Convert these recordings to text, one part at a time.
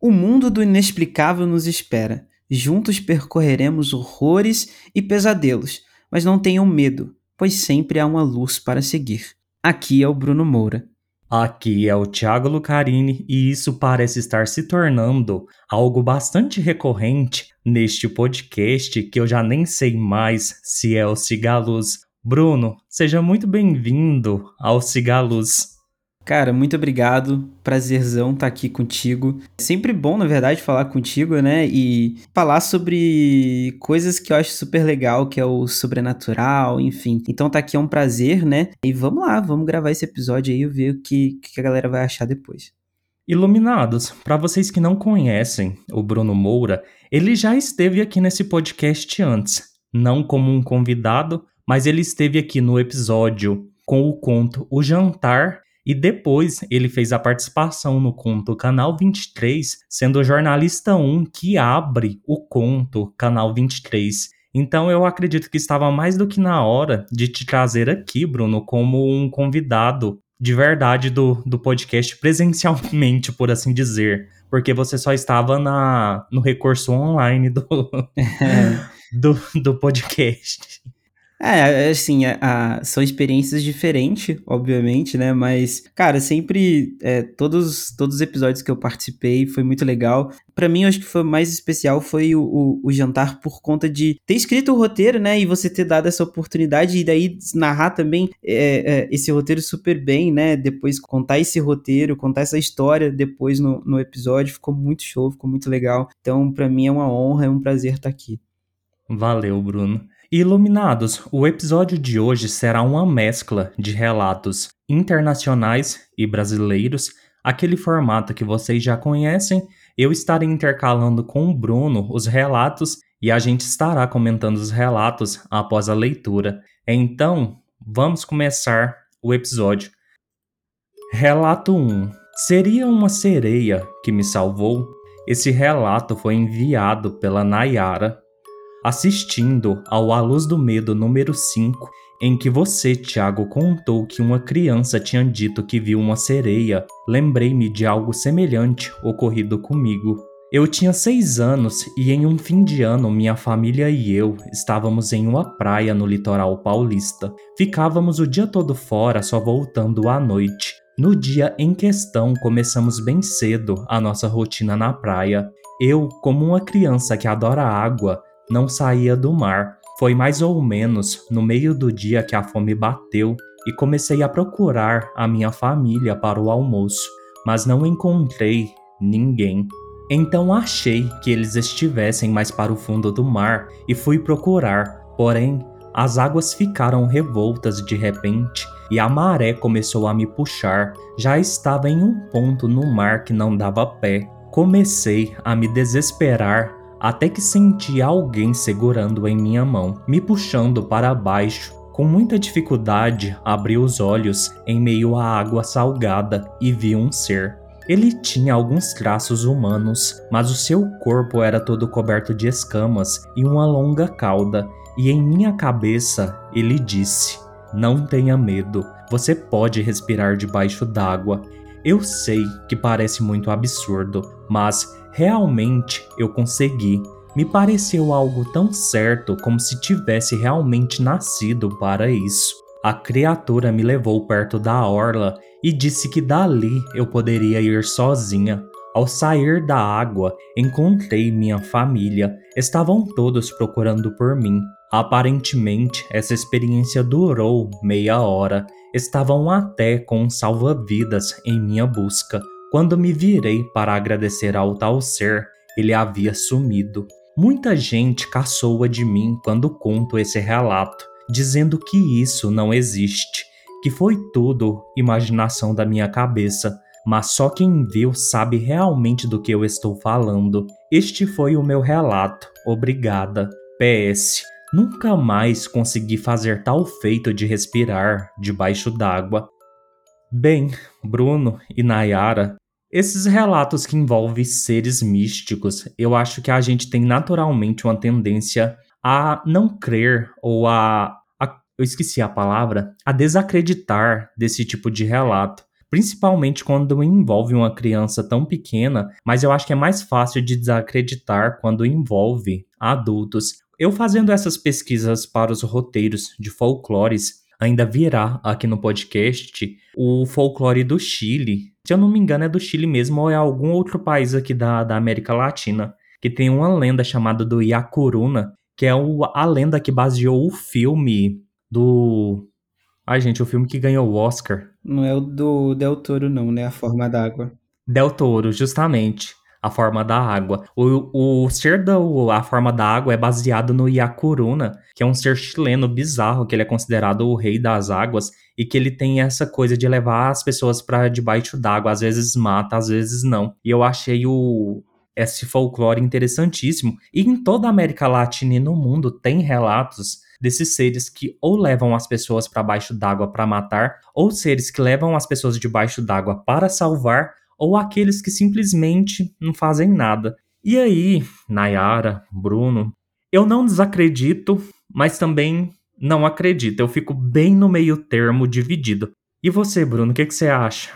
O mundo do inexplicável nos espera. Juntos percorreremos horrores e pesadelos, mas não tenham medo, pois sempre há uma luz para seguir. Aqui é o Bruno Moura. Aqui é o Thiago Lucarini e isso parece estar se tornando algo bastante recorrente neste podcast que eu já nem sei mais se é o Cigaluz. Bruno, seja muito bem-vindo ao Cigaluz. Cara, muito obrigado. Prazerzão estar tá aqui contigo. É sempre bom, na verdade, falar contigo, né? E falar sobre coisas que eu acho super legal, que é o sobrenatural, enfim. Então tá aqui é um prazer, né? E vamos lá, vamos gravar esse episódio aí e ver o que, que a galera vai achar depois. Iluminados, para vocês que não conhecem o Bruno Moura, ele já esteve aqui nesse podcast antes. Não como um convidado, mas ele esteve aqui no episódio com o conto O Jantar e depois ele fez a participação no conto Canal 23, sendo o jornalista 1 que abre o conto Canal 23. Então eu acredito que estava mais do que na hora de te trazer aqui, Bruno, como um convidado de verdade do, do podcast presencialmente, por assim dizer. Porque você só estava na, no recurso online do, do, do podcast. É, assim, a, a, são experiências diferentes, obviamente, né? Mas, cara, sempre, é, todos, todos os episódios que eu participei foi muito legal. para mim, acho que foi mais especial foi o, o, o, jantar por conta de ter escrito o roteiro, né? E você ter dado essa oportunidade e daí narrar também é, é, esse roteiro super bem, né? Depois contar esse roteiro, contar essa história depois no, no episódio. Ficou muito show, ficou muito legal. Então, para mim é uma honra, é um prazer estar aqui. Valeu, Bruno. Iluminados, o episódio de hoje será uma mescla de relatos internacionais e brasileiros, aquele formato que vocês já conhecem. Eu estarei intercalando com o Bruno os relatos e a gente estará comentando os relatos após a leitura. Então, vamos começar o episódio. Relato 1: Seria uma sereia que me salvou? Esse relato foi enviado pela Nayara assistindo ao A Luz do Medo número 5, em que você, Tiago, contou que uma criança tinha dito que viu uma sereia, lembrei-me de algo semelhante ocorrido comigo. Eu tinha seis anos e em um fim de ano minha família e eu estávamos em uma praia no litoral paulista. Ficávamos o dia todo fora, só voltando à noite. No dia em questão, começamos bem cedo a nossa rotina na praia. Eu, como uma criança que adora água, não saía do mar. Foi mais ou menos no meio do dia que a fome bateu e comecei a procurar a minha família para o almoço, mas não encontrei ninguém. Então achei que eles estivessem mais para o fundo do mar e fui procurar, porém as águas ficaram revoltas de repente e a maré começou a me puxar. Já estava em um ponto no mar que não dava pé. Comecei a me desesperar até que senti alguém segurando em minha mão, me puxando para baixo. Com muita dificuldade, abri os olhos em meio à água salgada e vi um ser. Ele tinha alguns traços humanos, mas o seu corpo era todo coberto de escamas e uma longa cauda, e em minha cabeça ele disse: Não tenha medo, você pode respirar debaixo d'água. Eu sei que parece muito absurdo, mas Realmente eu consegui. Me pareceu algo tão certo como se tivesse realmente nascido para isso. A criatura me levou perto da orla e disse que dali eu poderia ir sozinha. Ao sair da água, encontrei minha família. Estavam todos procurando por mim. Aparentemente, essa experiência durou meia hora. Estavam até com salva-vidas em minha busca. Quando me virei para agradecer ao tal ser, ele havia sumido. Muita gente caçoa de mim quando conto esse relato, dizendo que isso não existe, que foi tudo imaginação da minha cabeça, mas só quem viu sabe realmente do que eu estou falando. Este foi o meu relato. Obrigada. PS. Nunca mais consegui fazer tal feito de respirar debaixo d'água. Bem, Bruno e Nayara, esses relatos que envolvem seres místicos, eu acho que a gente tem naturalmente uma tendência a não crer ou a, a eu esqueci a palavra, a desacreditar desse tipo de relato. principalmente quando envolve uma criança tão pequena, mas eu acho que é mais fácil de desacreditar quando envolve adultos. Eu fazendo essas pesquisas para os roteiros de folclores, ainda virá aqui no podcast o folclore do Chile. Se eu não me engano, é do Chile mesmo ou é algum outro país aqui da, da América Latina, que tem uma lenda chamada do Yacuruna, que é o, a lenda que baseou o filme do. Ai, gente, o filme que ganhou o Oscar. Não é o do Del Toro, não, né? A Forma d'Água. Del Toro, justamente a forma da água. O, o ser da a forma da água é baseado no Yakuruna, que é um ser chileno bizarro, que ele é considerado o rei das águas e que ele tem essa coisa de levar as pessoas para debaixo d'água, às vezes mata, às vezes não. E eu achei o esse folclore interessantíssimo. E em toda a América Latina e no mundo tem relatos desses seres que ou levam as pessoas para baixo d'água para matar, ou seres que levam as pessoas debaixo d'água para salvar, ou aqueles que simplesmente não fazem nada. E aí, Nayara, Bruno, eu não desacredito, mas também não acredito. Eu fico bem no meio termo, dividido. E você, Bruno, o que, que você acha?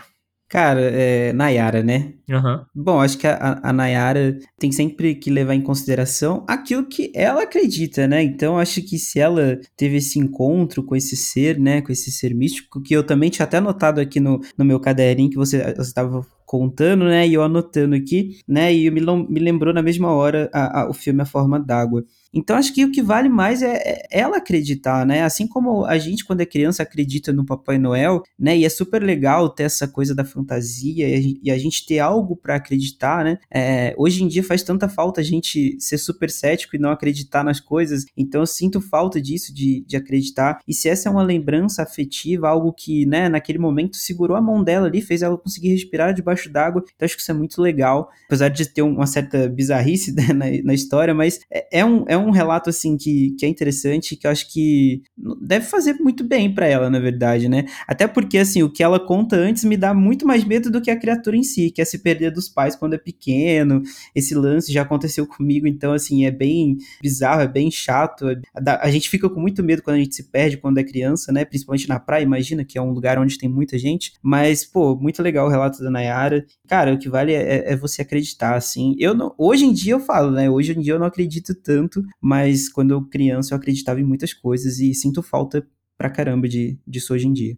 Cara, é Nayara, né? Uhum. Bom, acho que a, a Nayara tem sempre que levar em consideração aquilo que ela acredita, né? Então, acho que se ela teve esse encontro com esse ser, né? Com esse ser místico, que eu também tinha até anotado aqui no, no meu caderninho que você estava contando, né? E eu anotando aqui, né? E me, me lembrou na mesma hora a, a, o filme A Forma d'Água. Então acho que o que vale mais é, é, ela acreditar, né? Assim como a gente, quando é criança, acredita no Papai Noel, né? E é super legal ter essa coisa da fantasia e a gente ter algo para acreditar, né? É, hoje em dia faz tanta falta a gente ser super cético e não acreditar nas coisas. Então eu sinto falta disso, de, de acreditar. E se essa é uma lembrança afetiva, algo que, né, naquele momento segurou a mão dela ali, fez ela conseguir respirar debaixo d'água. Então acho que isso é muito legal. Apesar de ter uma certa bizarrice né, na, na história, mas é, é um, é um um relato, assim, que, que é interessante, que eu acho que deve fazer muito bem para ela, na verdade, né? Até porque, assim, o que ela conta antes me dá muito mais medo do que a criatura em si, que é se perder dos pais quando é pequeno. Esse lance já aconteceu comigo, então, assim, é bem bizarro, é bem chato. A gente fica com muito medo quando a gente se perde quando é criança, né? Principalmente na praia, imagina, que é um lugar onde tem muita gente. Mas, pô, muito legal o relato da Nayara. Cara, o que vale é, é você acreditar, assim. Eu não, hoje em dia eu falo, né? Hoje em dia eu não acredito tanto, mas quando eu criança eu acreditava em muitas coisas e sinto falta pra caramba de, disso hoje em dia.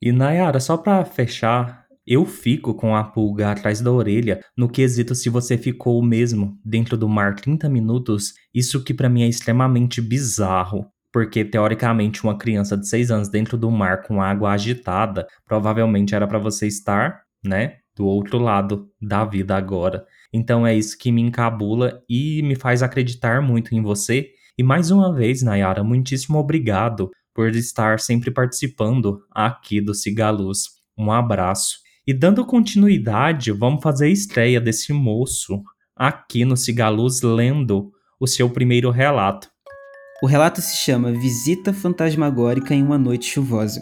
E Nayara, só pra fechar, eu fico com a pulga atrás da orelha no quesito se você ficou mesmo dentro do mar 30 minutos, isso que para mim é extremamente bizarro. Porque teoricamente uma criança de 6 anos dentro do mar com água agitada, provavelmente era para você estar, né, do outro lado da vida agora. Então é isso que me encabula e me faz acreditar muito em você. E mais uma vez, Nayara, muitíssimo obrigado por estar sempre participando aqui do Cigaluz. Um abraço. E dando continuidade, vamos fazer a estreia desse moço aqui no Cigaluz lendo o seu primeiro relato. O relato se chama Visita Fantasmagórica em uma Noite Chuvosa.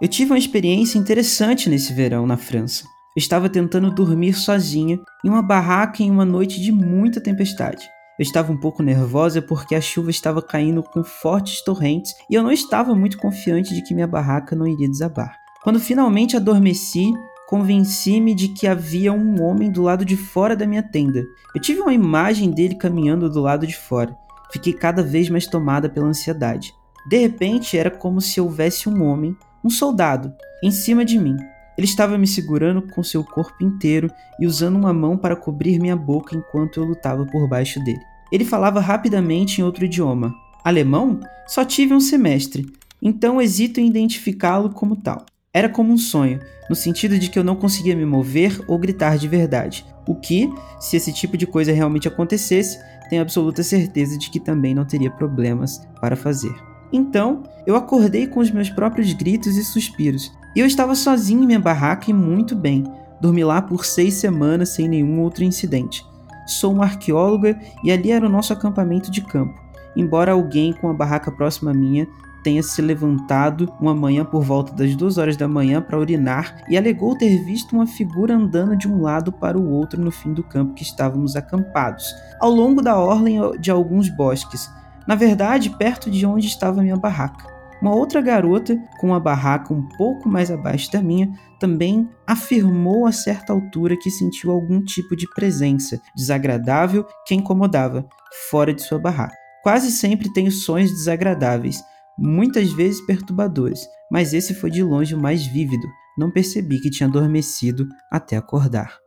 Eu tive uma experiência interessante nesse verão na França estava tentando dormir sozinha em uma barraca em uma noite de muita tempestade. Eu estava um pouco nervosa porque a chuva estava caindo com fortes torrentes e eu não estava muito confiante de que minha barraca não iria desabar. Quando finalmente adormeci, convenci-me de que havia um homem do lado de fora da minha tenda. Eu tive uma imagem dele caminhando do lado de fora. Fiquei cada vez mais tomada pela ansiedade. De repente, era como se houvesse um homem, um soldado, em cima de mim. Ele estava me segurando com seu corpo inteiro e usando uma mão para cobrir minha boca enquanto eu lutava por baixo dele. Ele falava rapidamente em outro idioma. Alemão? Só tive um semestre, então hesito em identificá-lo como tal. Era como um sonho, no sentido de que eu não conseguia me mover ou gritar de verdade. O que, se esse tipo de coisa realmente acontecesse, tenho absoluta certeza de que também não teria problemas para fazer. Então, eu acordei com os meus próprios gritos e suspiros, e eu estava sozinho em minha barraca e muito bem. Dormi lá por seis semanas sem nenhum outro incidente. Sou uma arqueóloga e ali era o nosso acampamento de campo. Embora alguém com a barraca próxima à minha tenha se levantado uma manhã por volta das duas horas da manhã para urinar e alegou ter visto uma figura andando de um lado para o outro no fim do campo que estávamos acampados, ao longo da orla de alguns bosques, na verdade perto de onde estava minha barraca. Uma outra garota, com uma barraca um pouco mais abaixo da minha, também afirmou a certa altura que sentiu algum tipo de presença desagradável que incomodava, fora de sua barraca. Quase sempre tenho sonhos desagradáveis, muitas vezes perturbadores, mas esse foi de longe o mais vívido. Não percebi que tinha adormecido até acordar.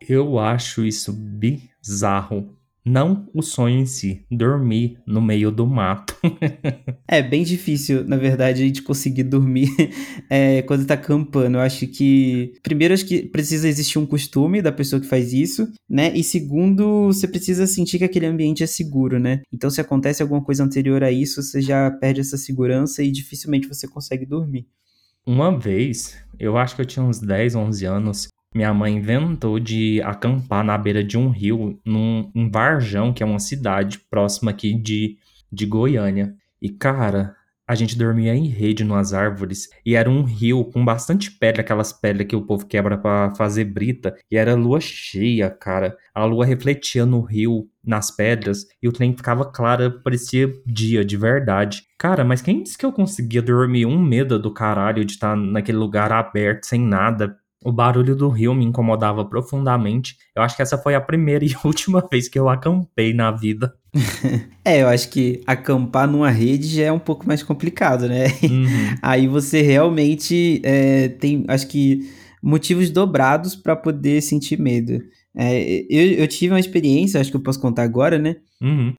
Eu acho isso bizarro. Não o sonho em si, dormir no meio do mato. é bem difícil, na verdade, a gente conseguir dormir é, quando tá acampando. Eu acho que, primeiro, acho que precisa existir um costume da pessoa que faz isso, né? E segundo, você precisa sentir que aquele ambiente é seguro, né? Então, se acontece alguma coisa anterior a isso, você já perde essa segurança e dificilmente você consegue dormir. Uma vez, eu acho que eu tinha uns 10, 11 anos, minha mãe inventou de acampar na beira de um rio, num, em Varjão, que é uma cidade próxima aqui de, de Goiânia. E, cara, a gente dormia em rede nas árvores e era um rio com bastante pedra, aquelas pedras que o povo quebra para fazer brita. E era lua cheia, cara. A lua refletia no rio, nas pedras, e o trem ficava claro, parecia dia de verdade. Cara, mas quem disse que eu conseguia dormir um medo do caralho de estar naquele lugar aberto, sem nada, o barulho do rio me incomodava profundamente. Eu acho que essa foi a primeira e última vez que eu acampei na vida. é, eu acho que acampar numa rede já é um pouco mais complicado, né? Uhum. Aí você realmente é, tem, acho que, motivos dobrados para poder sentir medo. É, eu, eu tive uma experiência, acho que eu posso contar agora, né? Uhum.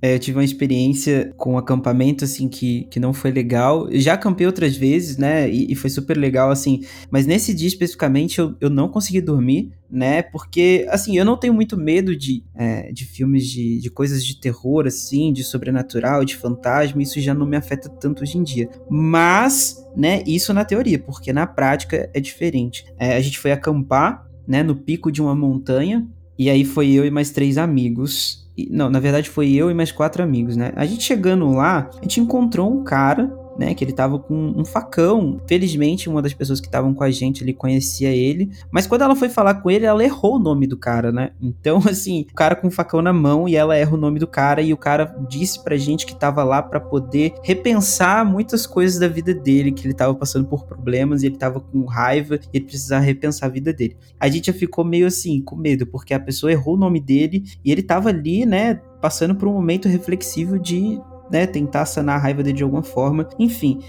É, eu tive uma experiência com um acampamento, assim, que, que não foi legal. Eu já acampei outras vezes, né? E, e, foi super legal, assim. Mas nesse dia especificamente eu, eu não consegui dormir, né? Porque, assim, eu não tenho muito medo de, é, de filmes de, de coisas de terror, assim, de sobrenatural, de fantasma. Isso já não me afeta tanto hoje em dia. Mas, né? Isso na teoria, porque na prática é diferente. É, a gente foi acampar, né? No pico de uma montanha. E aí foi eu e mais três amigos não, na verdade foi eu e mais quatro amigos, né? A gente chegando lá, a gente encontrou um cara né, que ele tava com um facão. Felizmente, uma das pessoas que estavam com a gente ali conhecia ele, mas quando ela foi falar com ele, ela errou o nome do cara, né? Então, assim, o cara com o facão na mão e ela erra o nome do cara e o cara disse pra gente que tava lá para poder repensar muitas coisas da vida dele, que ele tava passando por problemas e ele tava com raiva e ele precisava repensar a vida dele. A gente já ficou meio assim, com medo, porque a pessoa errou o nome dele e ele tava ali, né, passando por um momento reflexivo de né, tentar sanar a raiva dele de alguma forma. Enfim,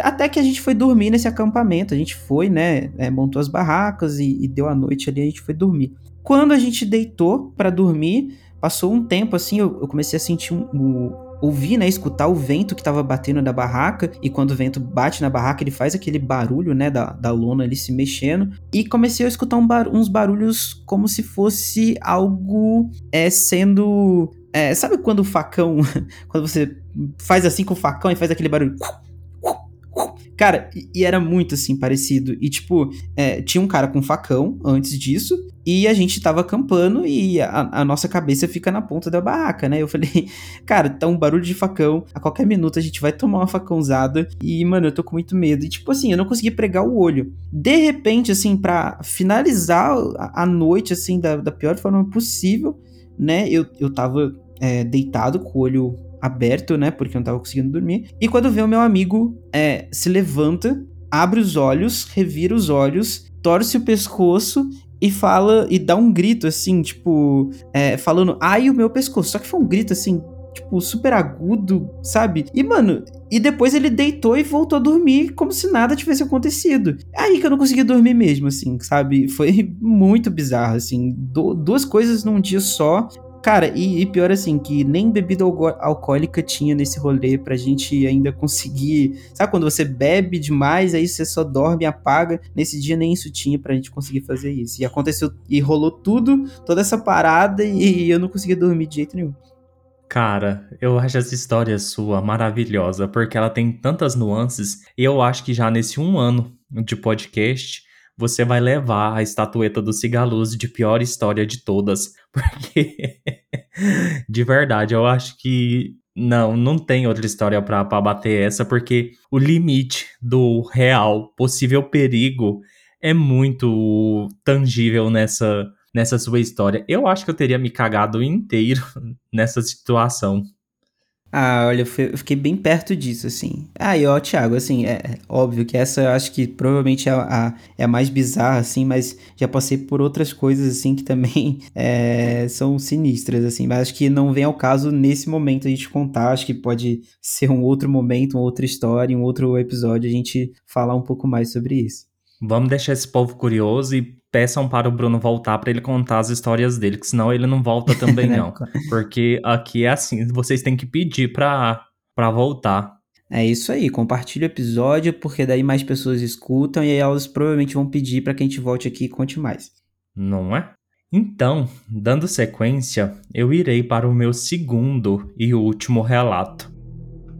até que a gente foi dormir nesse acampamento. A gente foi, né, é, montou as barracas e, e, deu a noite ali, a gente foi dormir. Quando a gente deitou para dormir, passou um tempo assim, eu, eu comecei a sentir um, um ouvir, né, escutar o vento que tava batendo na barraca, e quando o vento bate na barraca, ele faz aquele barulho, né, da, da lona ali se mexendo, e comecei a escutar um bar uns barulhos como se fosse algo é, sendo é, sabe quando o facão. Quando você faz assim com o facão e faz aquele barulho. Cara, e era muito assim, parecido. E tipo, é, tinha um cara com facão antes disso, e a gente tava acampando e a, a, nossa cabeça fica na ponta da barraca, né? Eu falei, cara, tá um barulho de facão, a qualquer minuto a gente vai tomar uma facãozada. E, mano, eu tô com muito medo. E tipo assim, eu não consegui pregar o olho. De repente, assim, para finalizar a, a, noite, assim, da, da pior forma possível, né? Eu, eu tava é, deitado com o olho aberto, né? Porque eu não tava conseguindo dormir. E quando vê o meu amigo é, se levanta, abre os olhos, revira os olhos, torce o pescoço e fala e dá um grito assim, tipo, é, falando ai o meu pescoço. Só que foi um grito assim, tipo, super agudo, sabe? E, mano, e depois ele deitou e voltou a dormir como se nada tivesse acontecido. É aí que eu não consegui dormir mesmo, assim, sabe? Foi muito bizarro, assim. Du duas coisas num dia só. Cara, e, e, pior assim, que nem bebida alcoólica tinha nesse rolê pra gente ainda conseguir. Sabe quando você bebe demais, aí você só dorme e apaga? Nesse dia nem isso tinha pra gente conseguir fazer isso. E aconteceu, e rolou tudo, toda essa parada, e, e eu não conseguia dormir de jeito nenhum. Cara, eu acho essa história sua maravilhosa, porque ela tem tantas nuances, e eu acho que já nesse um ano de podcast você vai levar a estatueta do Cigaluz de pior história de todas. Porque, de verdade, eu acho que não, não tem outra história para bater essa, porque o limite do real possível perigo é muito tangível nessa, nessa sua história. Eu acho que eu teria me cagado inteiro nessa situação. Ah, olha, eu fiquei bem perto disso, assim. Ah, e ó, Thiago, assim, é, é óbvio que essa eu acho que provavelmente é a, é a mais bizarra, assim, mas já passei por outras coisas, assim, que também é, são sinistras, assim. Mas acho que não vem ao caso nesse momento a gente contar. Acho que pode ser um outro momento, uma outra história, um outro episódio a gente falar um pouco mais sobre isso. Vamos deixar esse povo curioso e peçam para o Bruno voltar para ele contar as histórias dele, que senão ele não volta também não. Porque aqui é assim, vocês têm que pedir para para voltar. É isso aí, compartilhe o episódio, porque daí mais pessoas escutam e aí elas provavelmente vão pedir para que a gente volte aqui e conte mais. Não é? Então, dando sequência, eu irei para o meu segundo e último relato.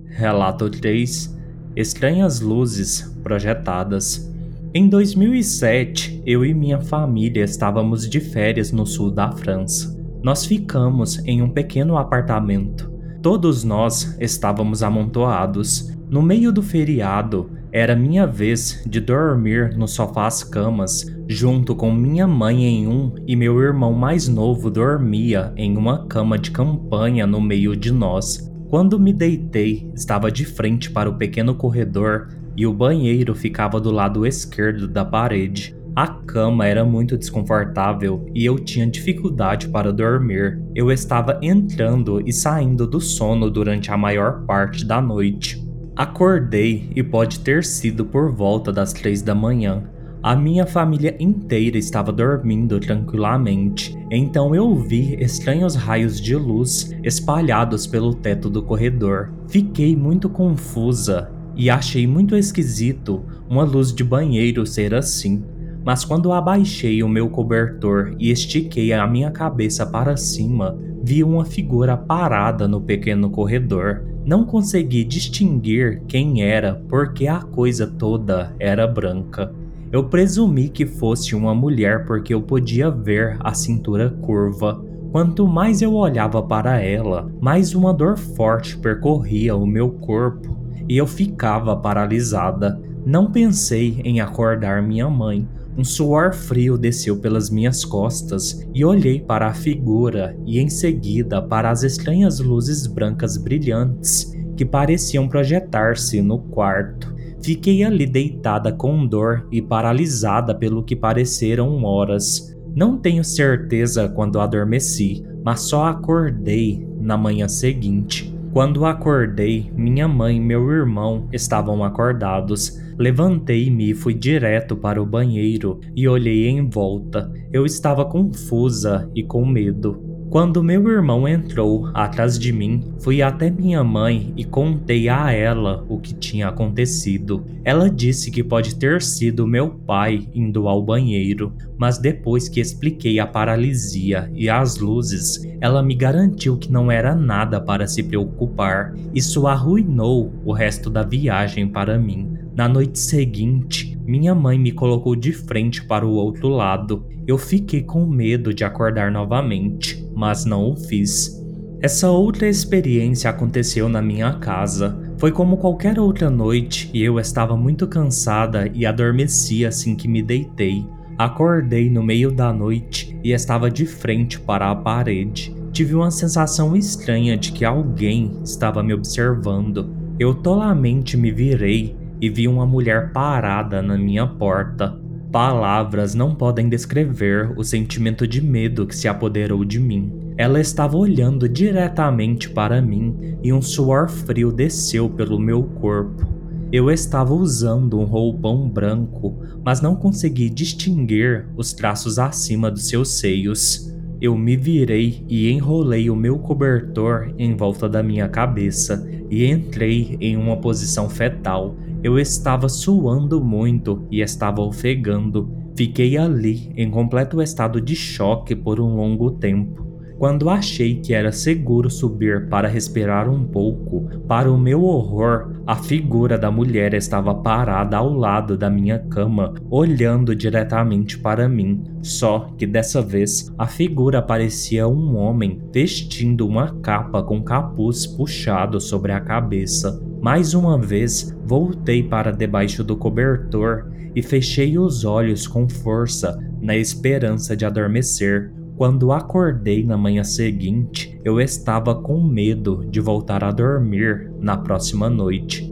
Relato 3: Estranhas luzes projetadas. Em 2007, eu e minha família estávamos de férias no sul da França. Nós ficamos em um pequeno apartamento. Todos nós estávamos amontoados. No meio do feriado, era minha vez de dormir no sofás-camas, junto com minha mãe em um e meu irmão mais novo dormia em uma cama de campanha no meio de nós. Quando me deitei, estava de frente para o pequeno corredor e o banheiro ficava do lado esquerdo da parede. A cama era muito desconfortável e eu tinha dificuldade para dormir. Eu estava entrando e saindo do sono durante a maior parte da noite. Acordei e pode ter sido por volta das três da manhã. A minha família inteira estava dormindo tranquilamente, então eu vi estranhos raios de luz espalhados pelo teto do corredor. Fiquei muito confusa e achei muito esquisito uma luz de banheiro ser assim. Mas quando abaixei o meu cobertor e estiquei a minha cabeça para cima, vi uma figura parada no pequeno corredor. Não consegui distinguir quem era porque a coisa toda era branca. Eu presumi que fosse uma mulher porque eu podia ver a cintura curva. Quanto mais eu olhava para ela, mais uma dor forte percorria o meu corpo e eu ficava paralisada. Não pensei em acordar minha mãe. Um suor frio desceu pelas minhas costas e olhei para a figura e em seguida para as estranhas luzes brancas brilhantes que pareciam projetar-se no quarto. Fiquei ali deitada com dor e paralisada pelo que pareceram horas. Não tenho certeza quando adormeci, mas só acordei na manhã seguinte. Quando acordei, minha mãe e meu irmão estavam acordados. Levantei-me e fui direto para o banheiro e olhei em volta. Eu estava confusa e com medo. Quando meu irmão entrou atrás de mim, fui até minha mãe e contei a ela o que tinha acontecido. Ela disse que pode ter sido meu pai indo ao banheiro, mas depois que expliquei a paralisia e as luzes, ela me garantiu que não era nada para se preocupar. Isso arruinou o resto da viagem para mim. Na noite seguinte, minha mãe me colocou de frente para o outro lado. Eu fiquei com medo de acordar novamente, mas não o fiz. Essa outra experiência aconteceu na minha casa. Foi como qualquer outra noite e eu estava muito cansada e adormeci assim que me deitei. Acordei no meio da noite e estava de frente para a parede. Tive uma sensação estranha de que alguém estava me observando. Eu tolamente me virei e vi uma mulher parada na minha porta. Palavras não podem descrever o sentimento de medo que se apoderou de mim. Ela estava olhando diretamente para mim e um suor frio desceu pelo meu corpo. Eu estava usando um roupão branco, mas não consegui distinguir os traços acima dos seus seios. Eu me virei e enrolei o meu cobertor em volta da minha cabeça e entrei em uma posição fetal. Eu estava suando muito e estava ofegando. Fiquei ali em completo estado de choque por um longo tempo. Quando achei que era seguro subir para respirar um pouco, para o meu horror, a figura da mulher estava parada ao lado da minha cama, olhando diretamente para mim. Só que dessa vez a figura parecia um homem vestindo uma capa com capuz puxado sobre a cabeça. Mais uma vez, voltei para debaixo do cobertor e fechei os olhos com força, na esperança de adormecer. Quando acordei na manhã seguinte, eu estava com medo de voltar a dormir na próxima noite.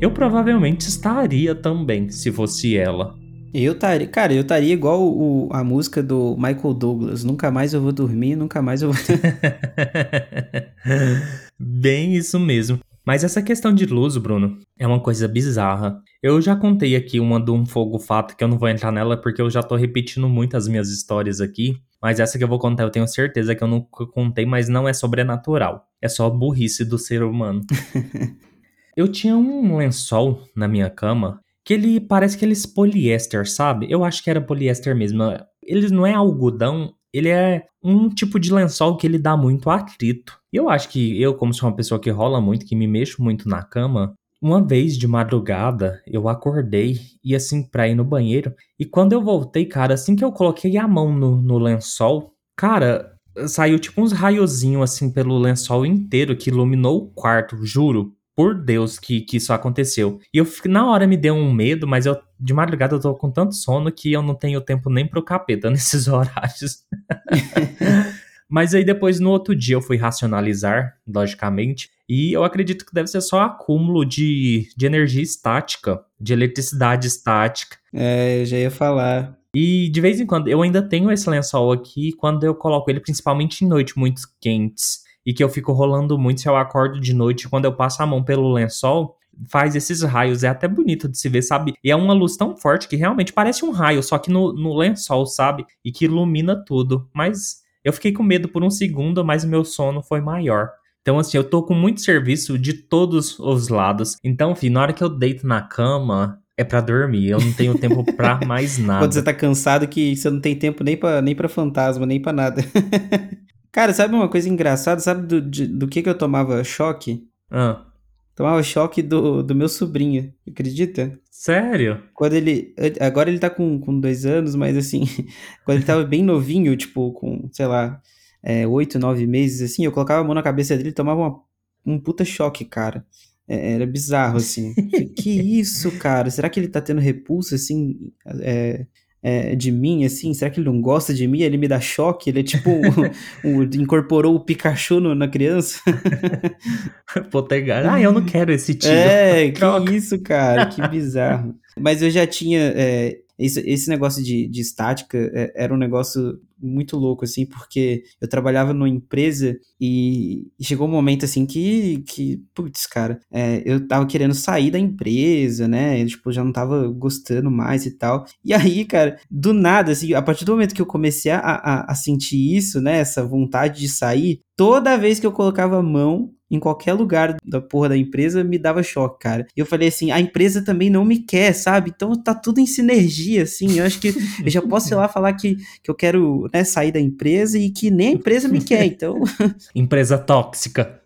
Eu provavelmente estaria também se fosse ela. Eu estaria, cara, eu estaria igual o, a música do Michael Douglas. Nunca mais eu vou dormir, nunca mais eu vou. Bem isso mesmo. Mas essa questão de luz, Bruno, é uma coisa bizarra. Eu já contei aqui uma de um fogo fato que eu não vou entrar nela porque eu já tô repetindo muito as minhas histórias aqui. Mas essa que eu vou contar, eu tenho certeza que eu nunca contei, mas não é sobrenatural. É só burrice do ser humano. eu tinha um lençol na minha cama que ele parece que ele é poliéster, sabe? Eu acho que era poliéster mesmo. Ele não é algodão, ele é um tipo de lençol que ele dá muito atrito. Eu acho que eu, como sou uma pessoa que rola muito, que me mexo muito na cama, uma vez de madrugada eu acordei e assim pra ir no banheiro. E quando eu voltei, cara, assim que eu coloquei a mão no, no lençol, cara, saiu tipo uns raiozinhos assim pelo lençol inteiro que iluminou o quarto, juro por Deus que, que isso aconteceu. E eu na hora me deu um medo, mas eu de madrugada eu tô com tanto sono que eu não tenho tempo nem pro capeta nesses horários. mas aí depois no outro dia eu fui racionalizar, logicamente, e eu acredito que deve ser só acúmulo de, de energia estática, de eletricidade estática. É, eu já ia falar. E de vez em quando eu ainda tenho esse lençol aqui quando eu coloco ele principalmente em noites muito quentes e que eu fico rolando muito se eu acordo de noite, quando eu passo a mão pelo lençol, faz esses raios. É até bonito de se ver, sabe? E é uma luz tão forte que realmente parece um raio, só que no, no lençol, sabe? E que ilumina tudo. Mas eu fiquei com medo por um segundo, mas meu sono foi maior. Então, assim, eu tô com muito serviço de todos os lados. Então, enfim, na hora que eu deito na cama, é para dormir. Eu não tenho tempo pra mais nada. Quando você tá cansado que você não tem tempo nem pra, nem pra fantasma, nem pra nada. Cara, sabe uma coisa engraçada? Sabe do, de, do que, que eu tomava choque? Ah. Tomava choque do, do meu sobrinho, acredita? Sério? Quando ele. Agora ele tá com, com dois anos, mas assim, quando ele tava bem novinho, tipo, com, sei lá, é, oito, nove meses, assim, eu colocava a mão na cabeça dele e tomava uma, um puta choque, cara. É, era bizarro, assim. que isso, cara? Será que ele tá tendo repulsa, assim? É, é, de mim, assim? Será que ele não gosta de mim? Ele me dá choque? Ele é tipo. um, um, incorporou o Pikachu no, na criança? Potegar. Ah, eu não quero esse tio. É, que isso, cara, que bizarro. Mas eu já tinha. É, esse, esse negócio de, de estática é, era um negócio muito louco, assim, porque eu trabalhava numa empresa e chegou um momento, assim, que, que putz, cara, é, eu tava querendo sair da empresa, né? Eu, tipo, já não tava gostando mais e tal. E aí, cara, do nada, assim, a partir do momento que eu comecei a, a, a sentir isso, né? Essa vontade de sair, toda vez que eu colocava a mão em qualquer lugar da porra da empresa me dava choque, cara. E eu falei assim, a empresa também não me quer, sabe? Então tá tudo em sinergia, assim. Eu acho que eu já posso ir lá falar que, que eu quero né, sair da empresa e que nem a empresa me quer, então. empresa tóxica.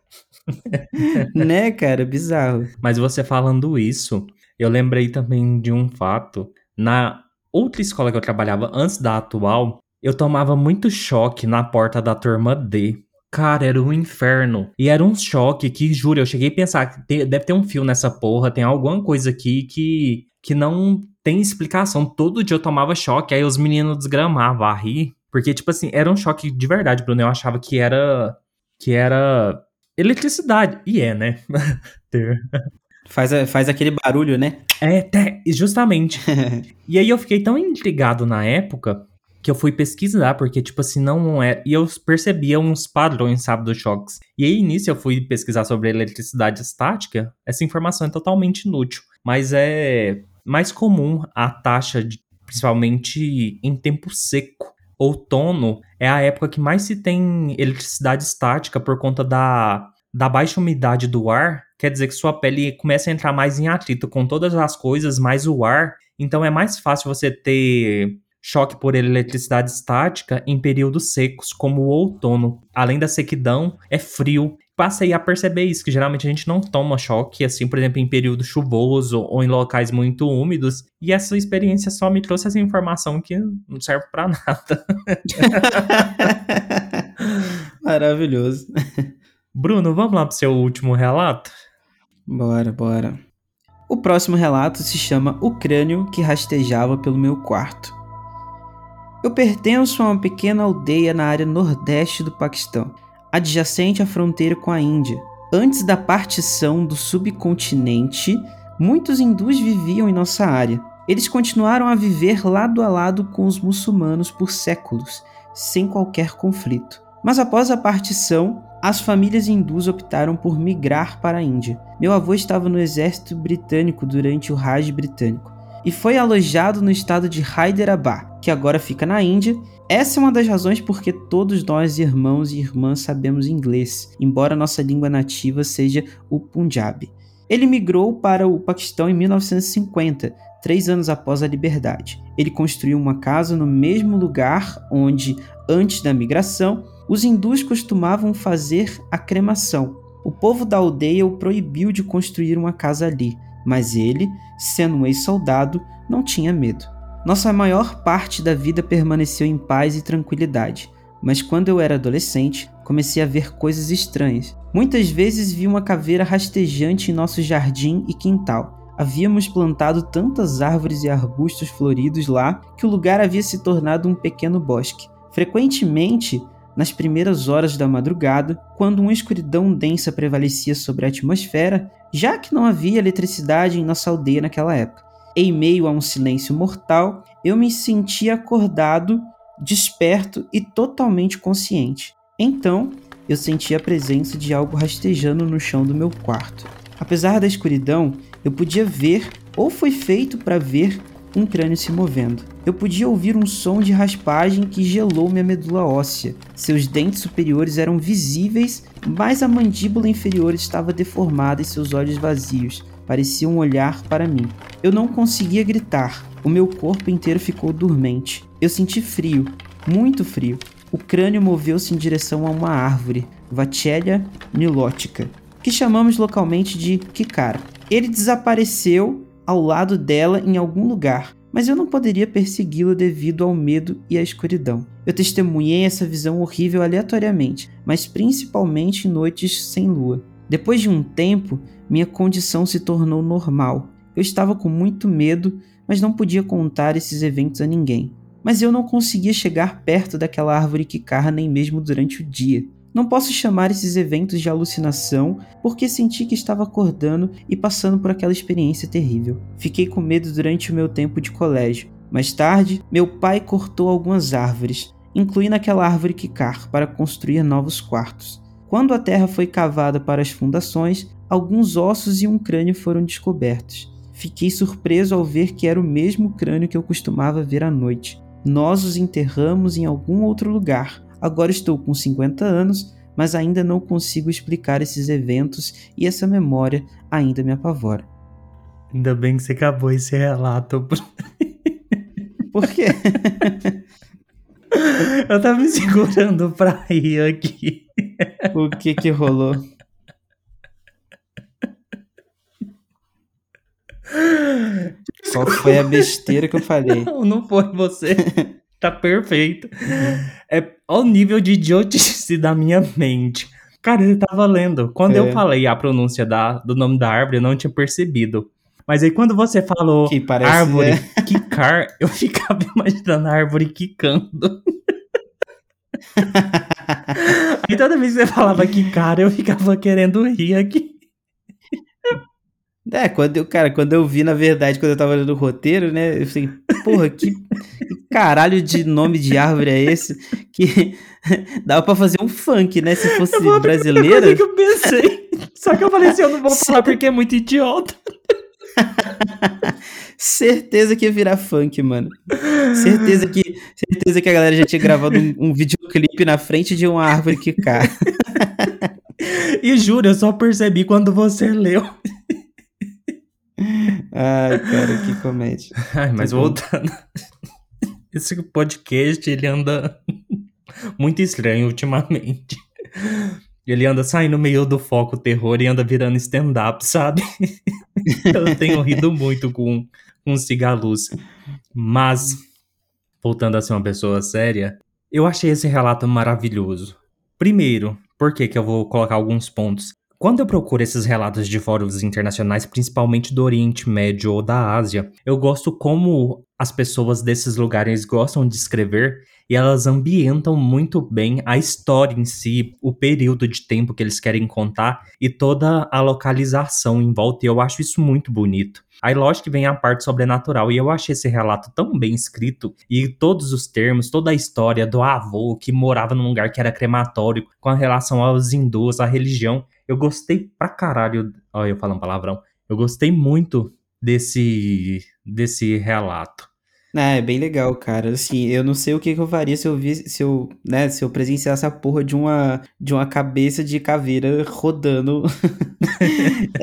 né, cara? Bizarro. Mas você falando isso, eu lembrei também de um fato. Na outra escola que eu trabalhava antes da atual, eu tomava muito choque na porta da turma D. Cara, era um inferno. E era um choque que, juro, eu cheguei a pensar que deve ter um fio nessa porra, tem alguma coisa aqui que, que não tem explicação. Todo dia eu tomava choque, aí os meninos desgramavam a rir. Porque, tipo assim, era um choque de verdade, Bruno. Eu achava que era. que era eletricidade. E é, né? faz, faz aquele barulho, né? É, justamente. e aí eu fiquei tão intrigado na época que eu fui pesquisar, porque, tipo assim, não é. E eu percebia uns padrões, sabe, dos choques. E aí, nisso, eu fui pesquisar sobre eletricidade estática. Essa informação é totalmente inútil. Mas é mais comum a taxa, de, principalmente em tempo seco. Outono é a época que mais se tem eletricidade estática por conta da, da baixa umidade do ar. Quer dizer que sua pele começa a entrar mais em atrito com todas as coisas, mais o ar. Então é mais fácil você ter choque por eletricidade estática em períodos secos, como o outono. Além da sequidão, é frio. Passei a perceber isso, que geralmente a gente não toma choque, assim, por exemplo, em período chuvoso ou em locais muito úmidos. E essa experiência só me trouxe essa informação que não serve para nada. Maravilhoso. Bruno, vamos lá pro seu último relato? Bora, bora. O próximo relato se chama O Crânio que Rastejava pelo Meu Quarto. Eu pertenço a uma pequena aldeia na área nordeste do Paquistão, adjacente à fronteira com a Índia. Antes da partição do subcontinente, muitos hindus viviam em nossa área. Eles continuaram a viver lado a lado com os muçulmanos por séculos, sem qualquer conflito. Mas após a partição, as famílias hindus optaram por migrar para a Índia. Meu avô estava no exército britânico durante o Raj britânico e foi alojado no estado de Hyderabad, que agora fica na Índia. Essa é uma das razões porque todos nós, irmãos e irmãs, sabemos inglês, embora nossa língua nativa seja o Punjabi. Ele migrou para o Paquistão em 1950, três anos após a liberdade. Ele construiu uma casa no mesmo lugar onde, antes da migração, os hindus costumavam fazer a cremação. O povo da aldeia o proibiu de construir uma casa ali, mas ele, sendo um ex-soldado, não tinha medo. Nossa maior parte da vida permaneceu em paz e tranquilidade, mas quando eu era adolescente, comecei a ver coisas estranhas. Muitas vezes vi uma caveira rastejante em nosso jardim e quintal. Havíamos plantado tantas árvores e arbustos floridos lá que o lugar havia se tornado um pequeno bosque. Frequentemente, nas primeiras horas da madrugada, quando uma escuridão densa prevalecia sobre a atmosfera, já que não havia eletricidade em nossa aldeia naquela época. Em meio a um silêncio mortal, eu me sentia acordado, desperto e totalmente consciente. Então, eu senti a presença de algo rastejando no chão do meu quarto. Apesar da escuridão, eu podia ver, ou foi feito para ver, um crânio se movendo. Eu podia ouvir um som de raspagem que gelou minha medula óssea. Seus dentes superiores eram visíveis, mas a mandíbula inferior estava deformada e seus olhos vazios pareciam olhar para mim. Eu não conseguia gritar. O meu corpo inteiro ficou dormente. Eu senti frio, muito frio. O crânio moveu-se em direção a uma árvore, Vatelia nilotica, que chamamos localmente de Kikara. Ele desapareceu ao lado dela em algum lugar, mas eu não poderia persegui-lo devido ao medo e à escuridão. Eu testemunhei essa visão horrível aleatoriamente, mas principalmente em noites sem lua. Depois de um tempo, minha condição se tornou normal. Eu estava com muito medo, mas não podia contar esses eventos a ninguém. Mas eu não conseguia chegar perto daquela árvore que carra nem mesmo durante o dia. Não posso chamar esses eventos de alucinação porque senti que estava acordando e passando por aquela experiência terrível. Fiquei com medo durante o meu tempo de colégio. Mais tarde, meu pai cortou algumas árvores, incluindo aquela árvore Kikar, para construir novos quartos. Quando a terra foi cavada para as fundações, alguns ossos e um crânio foram descobertos. Fiquei surpreso ao ver que era o mesmo crânio que eu costumava ver à noite. Nós os enterramos em algum outro lugar, Agora estou com 50 anos, mas ainda não consigo explicar esses eventos e essa memória ainda me apavora. Ainda bem que você acabou esse relato. Por quê? Eu tava me segurando pra rir aqui. O que que rolou? Qual foi a besteira que eu falei? Não, não foi você. Tá perfeito. É o nível de idiotice da minha mente. Cara, ele tava lendo. Quando é. eu falei a pronúncia da, do nome da árvore, eu não tinha percebido. Mas aí quando você falou árvore é. quicar, eu ficava imaginando a árvore quicando. aí toda vez que você falava quicar, eu ficava querendo rir aqui. É, quando eu, cara, quando eu vi, na verdade, quando eu tava lendo o roteiro, né, eu falei, porra, que, que caralho de nome de árvore é esse? Que dava pra fazer um funk, né, se fosse eu brasileira. que eu pensei. Só que eu falei assim, eu não vou falar porque é muito idiota. certeza que ia virar funk, mano. Certeza que, certeza que a galera já tinha gravado um, um videoclipe na frente de uma árvore que cai. e juro, eu só percebi quando você leu. Ai, cara, que comédia. Ai, mas voltando. Esse podcast, ele anda muito estranho ultimamente. Ele anda saindo meio do foco terror e anda virando stand-up, sabe? Eu tenho rido muito com, com cigaluz. Mas, voltando a ser uma pessoa séria, eu achei esse relato maravilhoso. Primeiro, por que que eu vou colocar alguns pontos? Quando eu procuro esses relatos de fóruns internacionais, principalmente do Oriente Médio ou da Ásia, eu gosto como as pessoas desses lugares gostam de escrever e elas ambientam muito bem a história em si, o período de tempo que eles querem contar e toda a localização em volta, e eu acho isso muito bonito. Aí, lógico que vem a parte sobrenatural, e eu achei esse relato tão bem escrito, e todos os termos, toda a história do avô que morava num lugar que era crematório, com a relação aos hindus, à religião. Eu gostei pra caralho. Olha, eu falando palavrão. Eu gostei muito desse, desse relato. É, é bem legal, cara. Assim, eu não sei o que, que eu faria se eu visse, se eu, né, se eu presenciasse a porra de uma, de uma cabeça de caveira rodando.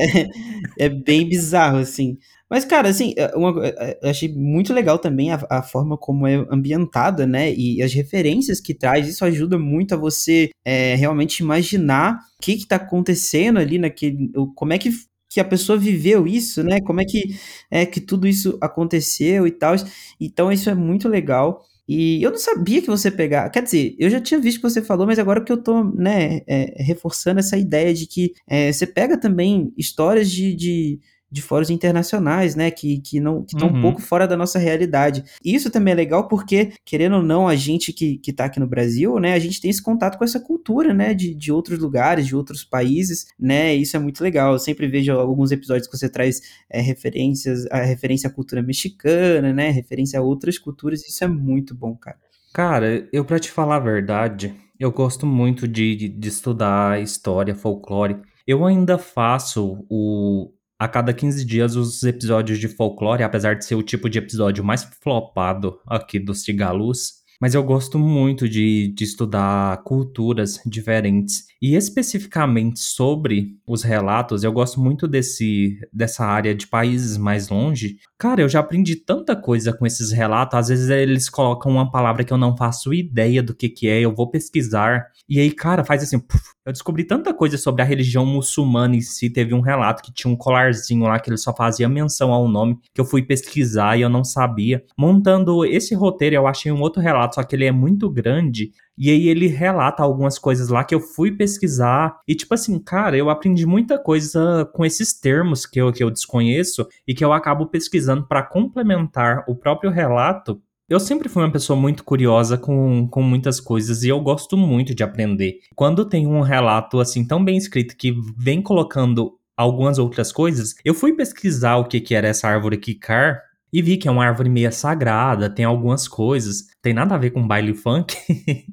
é, é bem bizarro, assim. Mas, cara, assim, é, uma, é, eu achei muito legal também a, a, forma como é ambientada, né? E as referências que traz. Isso ajuda muito a você é, realmente imaginar o que, que tá acontecendo ali naquele. Como é que que a pessoa viveu isso, né? Como é que é que tudo isso aconteceu e tal. Então isso é muito legal. E eu não sabia que você pegar. Quer dizer, eu já tinha visto que você falou, mas agora que eu tô, né, é, reforçando essa ideia de que é, você pega também histórias de, de de fóruns internacionais, né, que, que não estão uhum. um pouco fora da nossa realidade. E isso também é legal porque, querendo ou não, a gente que, que tá aqui no Brasil, né, a gente tem esse contato com essa cultura, né, de, de outros lugares, de outros países, né, isso é muito legal. Eu sempre vejo alguns episódios que você traz é, referências, a referência à cultura mexicana, né, referência a outras culturas, isso é muito bom, cara. Cara, eu para te falar a verdade, eu gosto muito de, de, de estudar história, folclore. Eu ainda faço o, a cada 15 dias os episódios de folclore, apesar de ser o tipo de episódio mais flopado aqui do Cigaluz, mas eu gosto muito de, de estudar culturas diferentes. E especificamente sobre os relatos, eu gosto muito desse, dessa área de países mais longe. Cara, eu já aprendi tanta coisa com esses relatos. Às vezes eles colocam uma palavra que eu não faço ideia do que, que é, eu vou pesquisar. E aí, cara, faz assim. Puf, eu descobri tanta coisa sobre a religião muçulmana em si. Teve um relato que tinha um colarzinho lá que ele só fazia menção ao nome, que eu fui pesquisar e eu não sabia. Montando esse roteiro, eu achei um outro relato, só que ele é muito grande. E aí ele relata algumas coisas lá que eu fui pesquisar. E tipo assim, cara, eu aprendi muita coisa com esses termos que eu, que eu desconheço e que eu acabo pesquisando para complementar o próprio relato eu sempre fui uma pessoa muito curiosa com, com muitas coisas e eu gosto muito de aprender. Quando tem um relato assim tão bem escrito que vem colocando algumas outras coisas, eu fui pesquisar o que, que era essa árvore Kikar e vi que é uma árvore meio sagrada, tem algumas coisas, tem nada a ver com baile funk,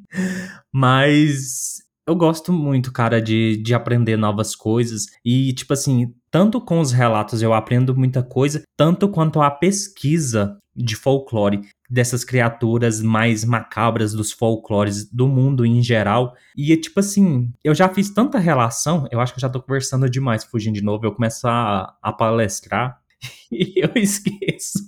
mas eu gosto muito, cara, de, de aprender novas coisas e, tipo assim, tanto com os relatos eu aprendo muita coisa, tanto quanto a pesquisa de folclore dessas criaturas mais macabras dos folclores do mundo em geral. E é tipo assim, eu já fiz tanta relação, eu acho que eu já tô conversando demais, fugindo de novo, eu começo a, a palestrar e eu esqueço.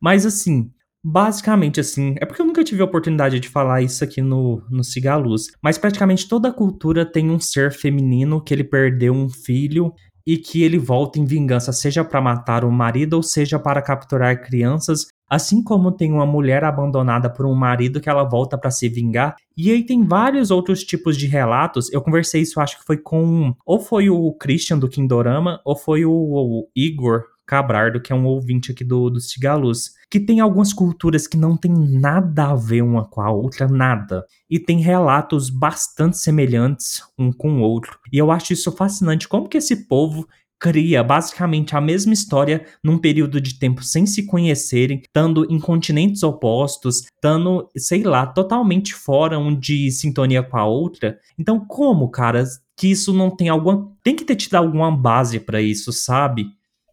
Mas assim, basicamente assim, é porque eu nunca tive a oportunidade de falar isso aqui no, no Cigaluz, mas praticamente toda cultura tem um ser feminino que ele perdeu um filho e que ele volta em vingança, seja para matar o marido ou seja para capturar crianças Assim como tem uma mulher abandonada por um marido que ela volta para se vingar. E aí tem vários outros tipos de relatos. Eu conversei isso, acho que foi com. Ou foi o Christian do Kindorama, ou foi o, o Igor Cabrardo, que é um ouvinte aqui do, do Cigaluz. Que tem algumas culturas que não tem nada a ver uma com a outra, nada. E tem relatos bastante semelhantes um com o outro. E eu acho isso fascinante. Como que esse povo cria basicamente a mesma história num período de tempo sem se conhecerem, estando em continentes opostos, estando, sei lá, totalmente fora um de sintonia com a outra. Então, como, cara, que isso não tem alguma. Tem que ter tido alguma base para isso, sabe?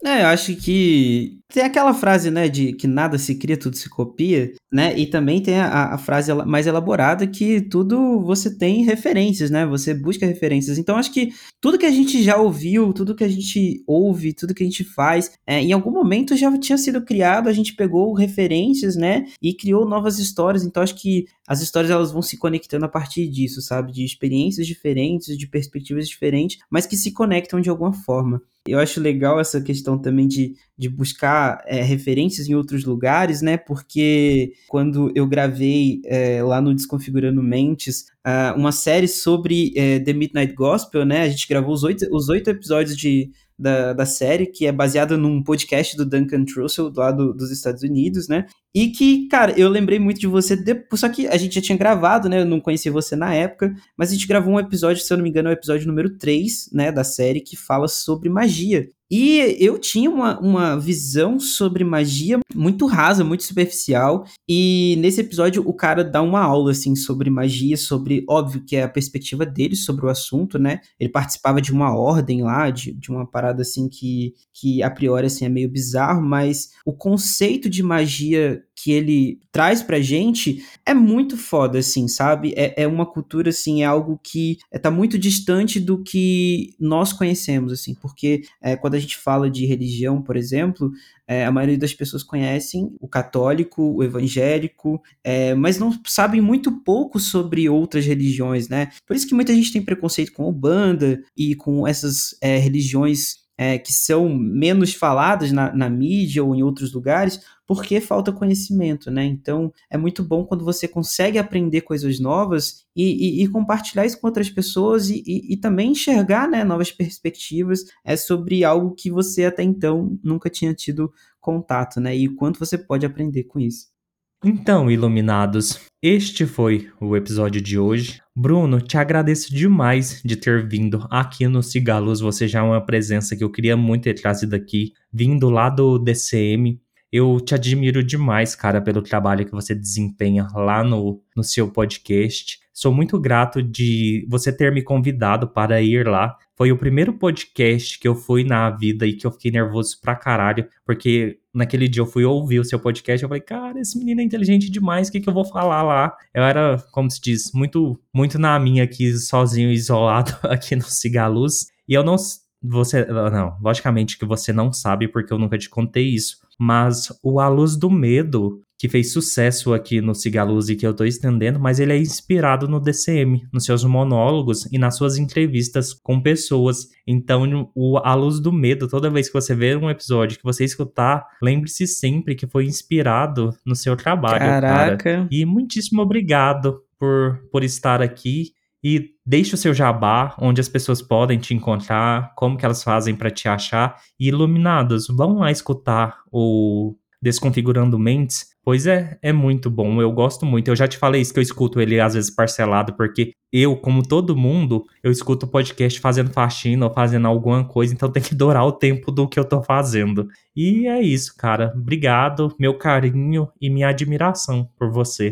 É, eu acho que tem aquela frase, né, de que nada se cria, tudo se copia, né? E também tem a, a, frase mais elaborada que tudo você tem referências, né? Você busca referências. Então acho que tudo que a gente já ouviu, tudo que a gente ouve, tudo que a gente faz, é, em algum momento já tinha sido criado, a gente pegou referências, né? E criou novas histórias. Então acho que as histórias elas vão se conectando a partir disso, sabe? De experiências diferentes, de perspectivas diferentes, mas que se conectam de alguma forma. Eu acho legal essa questão também de, de buscar é, referências em outros lugares, né? Porque quando eu gravei é, lá no Desconfigurando Mentes uh, uma série sobre é, The Midnight Gospel, né? A gente gravou os oito, os oito episódios de da, da série, que é baseada num podcast do Duncan Trussell, lá do, dos Estados Unidos, né? E que, cara, eu lembrei muito de você depois. Só que a gente já tinha gravado, né? Eu não conhecia você na época, mas a gente gravou um episódio, se eu não me engano, é o episódio número 3, né? Da série, que fala sobre magia. E eu tinha uma, uma visão sobre magia muito rasa, muito superficial. E nesse episódio o cara dá uma aula, assim, sobre magia, sobre, óbvio, que é a perspectiva dele sobre o assunto, né? Ele participava de uma ordem lá, de, de uma parada, assim, que, que a priori, assim, é meio bizarro, mas o conceito de magia que ele traz pra gente é muito foda, assim, sabe? É, é uma cultura, assim, é algo que é, tá muito distante do que nós conhecemos, assim, porque é, quando a gente fala de religião, por exemplo, é, a maioria das pessoas conhecem o católico, o evangélico, é, mas não sabem muito pouco sobre outras religiões, né? Por isso que muita gente tem preconceito com o banda e com essas é, religiões é, que são menos faladas na, na, mídia ou em outros lugares, porque falta conhecimento, né? Então é muito bom quando você consegue aprender coisas novas e, e, e compartilhar isso com outras pessoas e, e, também enxergar né, novas perspectivas é, sobre algo que você até então nunca tinha tido contato, né? E o quanto você pode aprender com isso. Então, iluminados, este foi o episódio de hoje. Bruno, te agradeço demais de ter vindo aqui no Cigalos. Você já é uma presença que eu queria muito ter trazido aqui, vindo lá do DCM. Eu te admiro demais, cara, pelo trabalho que você desempenha lá no, no seu podcast. Sou muito grato de você ter me convidado para ir lá. Foi o primeiro podcast que eu fui na vida e que eu fiquei nervoso pra caralho, porque naquele dia eu fui ouvir o seu podcast e eu falei, cara, esse menino é inteligente demais, o que, que eu vou falar lá? Eu era, como se diz, muito, muito na minha aqui, sozinho, isolado aqui no Cigaluz. E eu não você, não, logicamente que você não sabe porque eu nunca te contei isso, mas o A Luz do Medo, que fez sucesso aqui no Cigaluz e que eu tô estendendo, mas ele é inspirado no DCM, nos seus monólogos e nas suas entrevistas com pessoas. Então, o A Luz do Medo, toda vez que você ver um episódio que você escutar, lembre-se sempre que foi inspirado no seu trabalho, Caraca. Cara. E muitíssimo obrigado por, por estar aqui e deixe o seu jabá, onde as pessoas podem te encontrar, como que elas fazem para te achar. E iluminados, vão lá escutar o Desconfigurando Mentes, pois é, é muito bom, eu gosto muito. Eu já te falei isso que eu escuto ele às vezes parcelado, porque eu, como todo mundo, eu escuto podcast fazendo faxina ou fazendo alguma coisa, então tem que durar o tempo do que eu tô fazendo. E é isso, cara. Obrigado, meu carinho e minha admiração por você.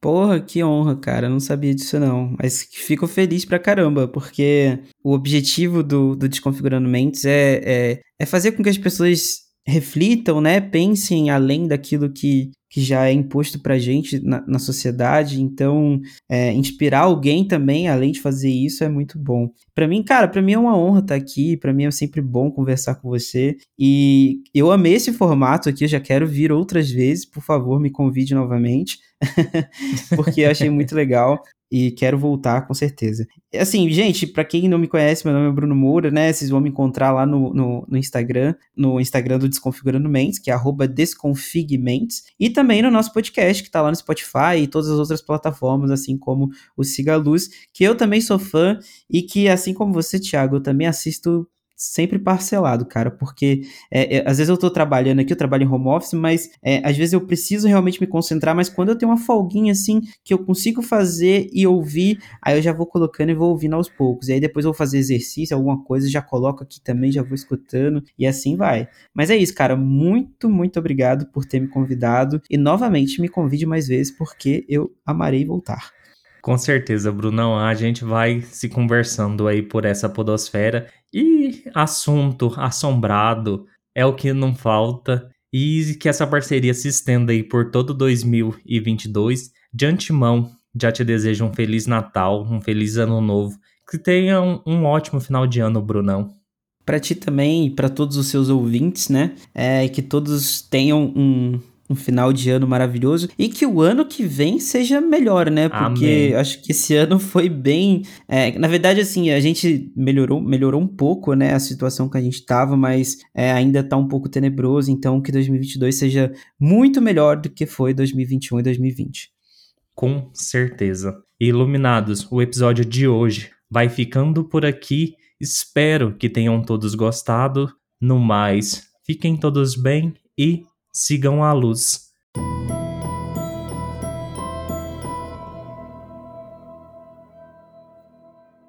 Porra, que honra, cara. Eu não sabia disso, não. Mas fico feliz pra caramba, porque o objetivo do, do Desconfigurando Mentes é, é, é fazer com que as pessoas reflitam, né? Pensem além daquilo que, que já é imposto pra gente na, na sociedade. Então, é, inspirar alguém também, além de fazer isso, é muito bom. Para mim, cara, para mim é uma honra estar aqui. Para mim é sempre bom conversar com você. E eu amei esse formato aqui. Eu já quero vir outras vezes. Por favor, me convide novamente. porque eu achei muito legal e quero voltar com certeza. Assim, gente, para quem não me conhece, meu nome é Bruno Moura, né? Vocês vão me encontrar lá no, no, no Instagram, no Instagram do Desconfigurando Mentes, que é desconfigmentes, e também no nosso podcast, que tá lá no Spotify e todas as outras plataformas, assim como o Siga Luz, que eu também sou fã e que, assim como você, Thiago, eu também assisto sempre parcelado, cara, porque é, é, às vezes eu tô trabalhando aqui, eu trabalho em home office, mas é, às vezes eu preciso realmente me concentrar, mas quando eu tenho uma folguinha assim, que eu consigo fazer e ouvir, aí eu já vou colocando e vou ouvindo aos poucos, e aí depois eu vou fazer exercício, alguma coisa, já coloco aqui também, já vou escutando, e assim vai. Mas é isso, cara, muito, muito obrigado por ter me convidado, e novamente me convide mais vezes, porque eu amarei voltar. Com certeza, Brunão. A gente vai se conversando aí por essa podosfera. E assunto assombrado é o que não falta. E que essa parceria se estenda aí por todo 2022. De antemão, já te desejo um Feliz Natal, um Feliz Ano Novo. Que tenha um, um ótimo final de ano, Brunão. Para ti também e para todos os seus ouvintes, né? É, que todos tenham um, um final de ano maravilhoso e que o ano que vem seja melhor, né? Porque Amém. acho que esse ano foi bem. É, na verdade, assim, a gente melhorou, melhorou um pouco, né? A situação que a gente tava, mas é, ainda tá um pouco tenebroso. Então, que 2022 seja muito melhor do que foi 2021 e 2020. Com certeza. Iluminados, o episódio de hoje vai ficando por aqui. Espero que tenham todos gostado. No mais, fiquem todos bem e sigam a luz.